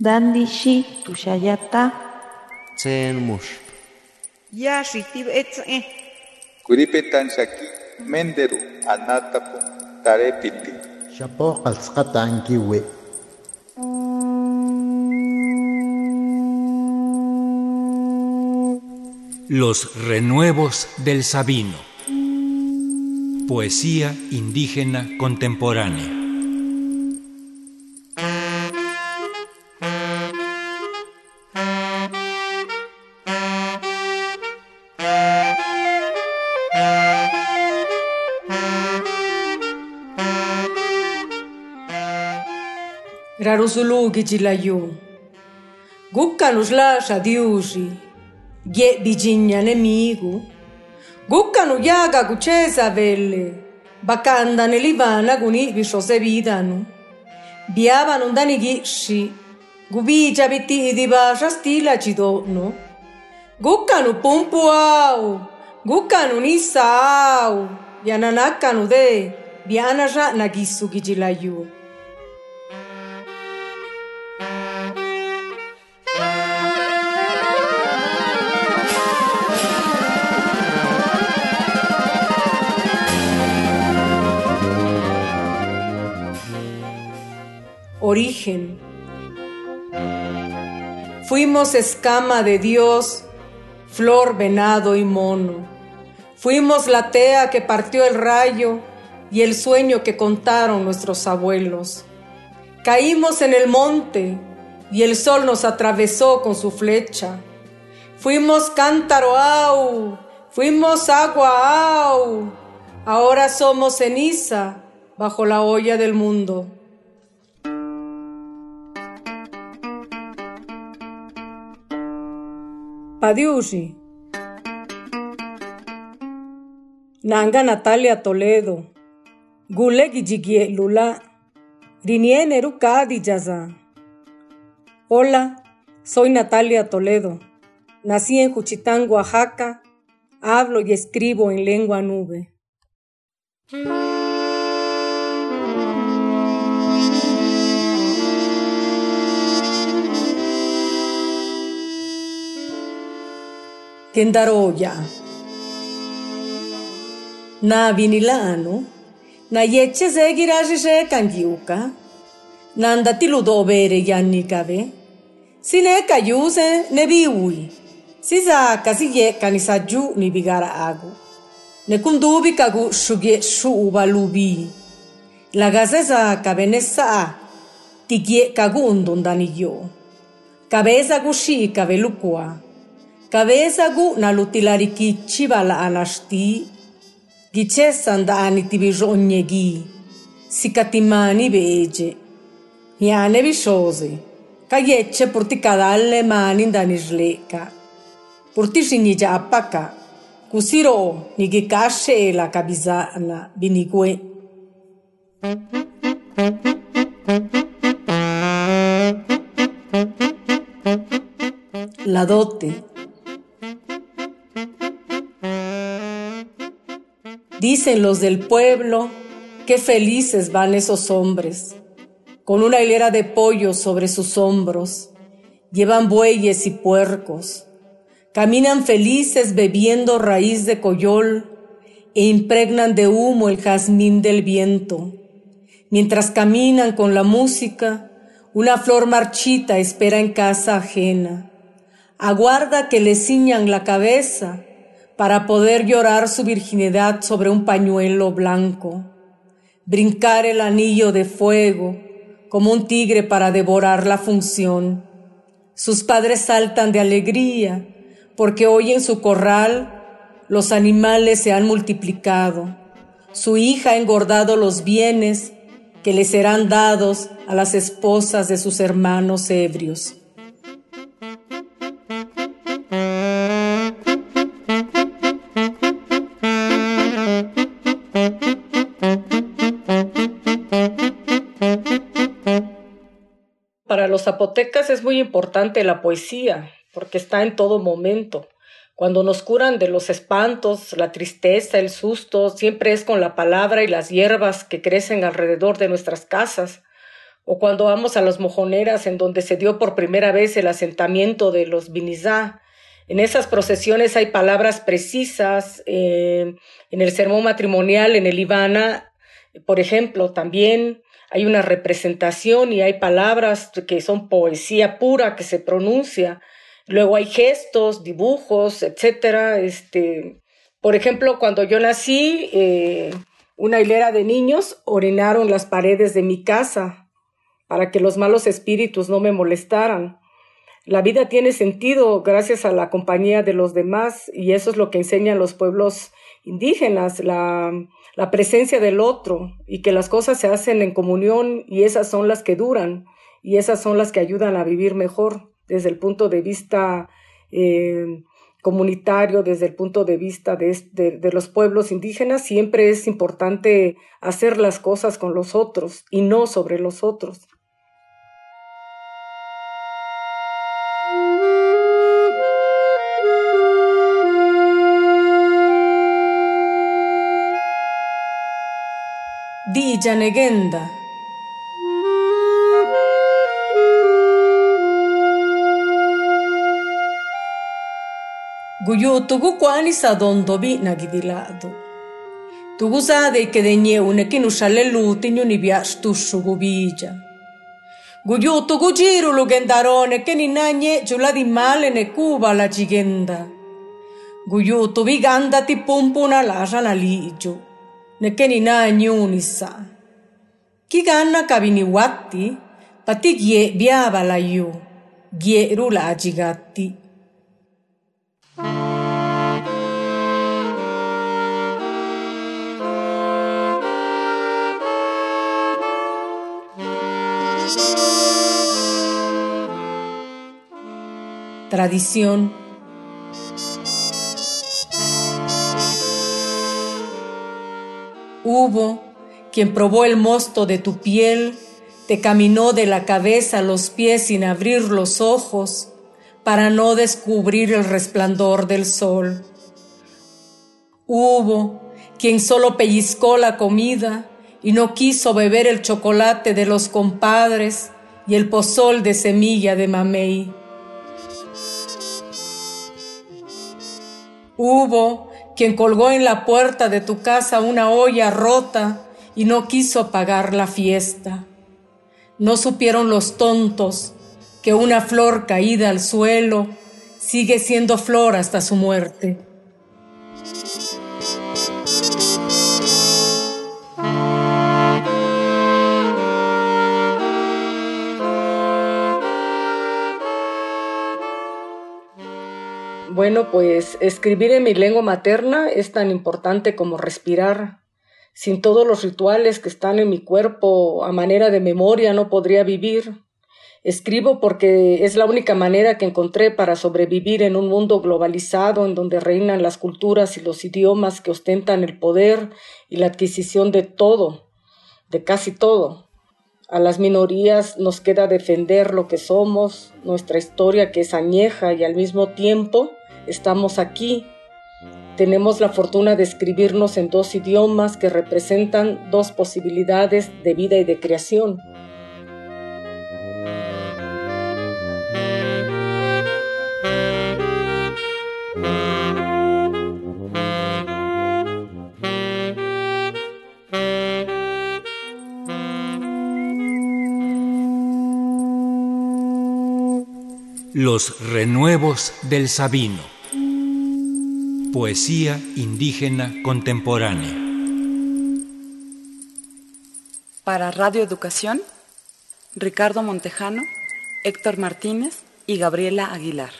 Dandishi tushayata. Tsen mush. Yashitib etze. Kuripetan shaki menderu anatapu tarepiti. Shapo qalsqata ankiwi. Los renuevos del Sabino. Poesía indígena contemporánea. Rarusulugi jilayu. Gukkanus lascia diusi. Gie bigigna nemigo. Guccanu yaga cucesa velle. Bacanda nelivana guni visciose vidanu. Biavano dani ghisci. Gubigia bitti di bascia stila cidono. Guccanu pumpu au. Guccanu nissa au. Yananakkanu de. Bianaja nagissu gijilayu. Origen. Fuimos escama de Dios, flor, venado y mono. Fuimos la tea que partió el rayo y el sueño que contaron nuestros abuelos. Caímos en el monte y el sol nos atravesó con su flecha. Fuimos cántaro, au, fuimos agua, au. Ahora somos ceniza bajo la olla del mundo. Nanga Natalia Toledo. Gule Gijigie Lula. Riniene Rukadi Yaza. Hola, soy Natalia Toledo. Nací en Juchitán, Oaxaca. Hablo y escribo en lengua nube. Kendaroya. Na vinilano, na yeche segiraji she kangiuka, nanda tiludo bere yanni kave, sine kayuse ne biui, sisa kasi ye kanisaju ni bigara agu, ne kundubi kagu shuge shuuba lubi, la gazesa kabenesa tigie kagu undundani yo, cabeza gushi kavelukua, Kavesagu na lutilari chivala anashti, gicesan da aniti bisogni sicatimani vege, iane visciosi, caiecce porticadalle mani da nisleca, porticini già appaca, cusiro nigicasce e la cabisana binigue. La dote. Dicen los del pueblo, qué felices van esos hombres, con una hilera de pollos sobre sus hombros, llevan bueyes y puercos, caminan felices bebiendo raíz de coyol e impregnan de humo el jazmín del viento. Mientras caminan con la música, una flor marchita espera en casa ajena. Aguarda que le ciñan la cabeza para poder llorar su virginidad sobre un pañuelo blanco, brincar el anillo de fuego como un tigre para devorar la función. Sus padres saltan de alegría porque hoy en su corral los animales se han multiplicado. Su hija ha engordado los bienes que le serán dados a las esposas de sus hermanos ebrios. Los zapotecas es muy importante la poesía, porque está en todo momento. Cuando nos curan de los espantos, la tristeza, el susto, siempre es con la palabra y las hierbas que crecen alrededor de nuestras casas. o cuando vamos a las mojoneras en donde se dio por primera vez el asentamiento de los Binizá. En esas procesiones hay palabras precisas, eh, en el sermón matrimonial, en el Ivana, por ejemplo, también hay una representación y hay palabras que son poesía pura que se pronuncia. Luego hay gestos, dibujos, etcétera. Este, por ejemplo, cuando yo nací, eh, una hilera de niños orinaron las paredes de mi casa para que los malos espíritus no me molestaran. La vida tiene sentido gracias a la compañía de los demás y eso es lo que enseñan los pueblos indígenas, la, la presencia del otro y que las cosas se hacen en comunión y esas son las que duran y esas son las que ayudan a vivir mejor desde el punto de vista eh, comunitario, desde el punto de vista de, de, los pueblos indígenas, siempre es importante hacer las cosas con los otros y no sobre los otros. di Janegenda. Guyutu gukwani sadondobi nagidilado. Tugusade che degne unekinu shalleluti nyunibia stushu gubija. Guyutu gujiru lugendarone che ninanye giuladi male ne cuba la gigenda. Guyutu viganda ti pumpuna la ranaliggio nekenina ñuunisa kikana kabiniwati pati gie biabalayu gie rula achigati Tradición. Hubo quien probó el mosto de tu piel, te caminó de la cabeza a los pies sin abrir los ojos, para no descubrir el resplandor del sol. Hubo quien solo pellizcó la comida y no quiso beber el chocolate de los compadres y el pozol de semilla de mamey. Hubo quien colgó en la puerta de tu casa una olla rota y no quiso pagar la fiesta. No supieron los tontos que una flor caída al suelo sigue siendo flor hasta su muerte. Bueno, pues escribir en mi lengua materna es tan importante como respirar. Sin todos los rituales que están en mi cuerpo a manera de memoria no podría vivir. Escribo porque es la única manera que encontré para sobrevivir en un mundo globalizado en donde reinan las culturas y los idiomas que ostentan el poder y la adquisición de todo, de casi todo. A las minorías nos queda defender lo que somos, nuestra historia que es añeja y al mismo tiempo estamos aquí. Tenemos la fortuna de escribirnos en dos idiomas que representan dos posibilidades de vida y de creación. Los renuevos del Sabino. Poesía indígena contemporánea. Para Radio Educación, Ricardo Montejano, Héctor Martínez y Gabriela Aguilar.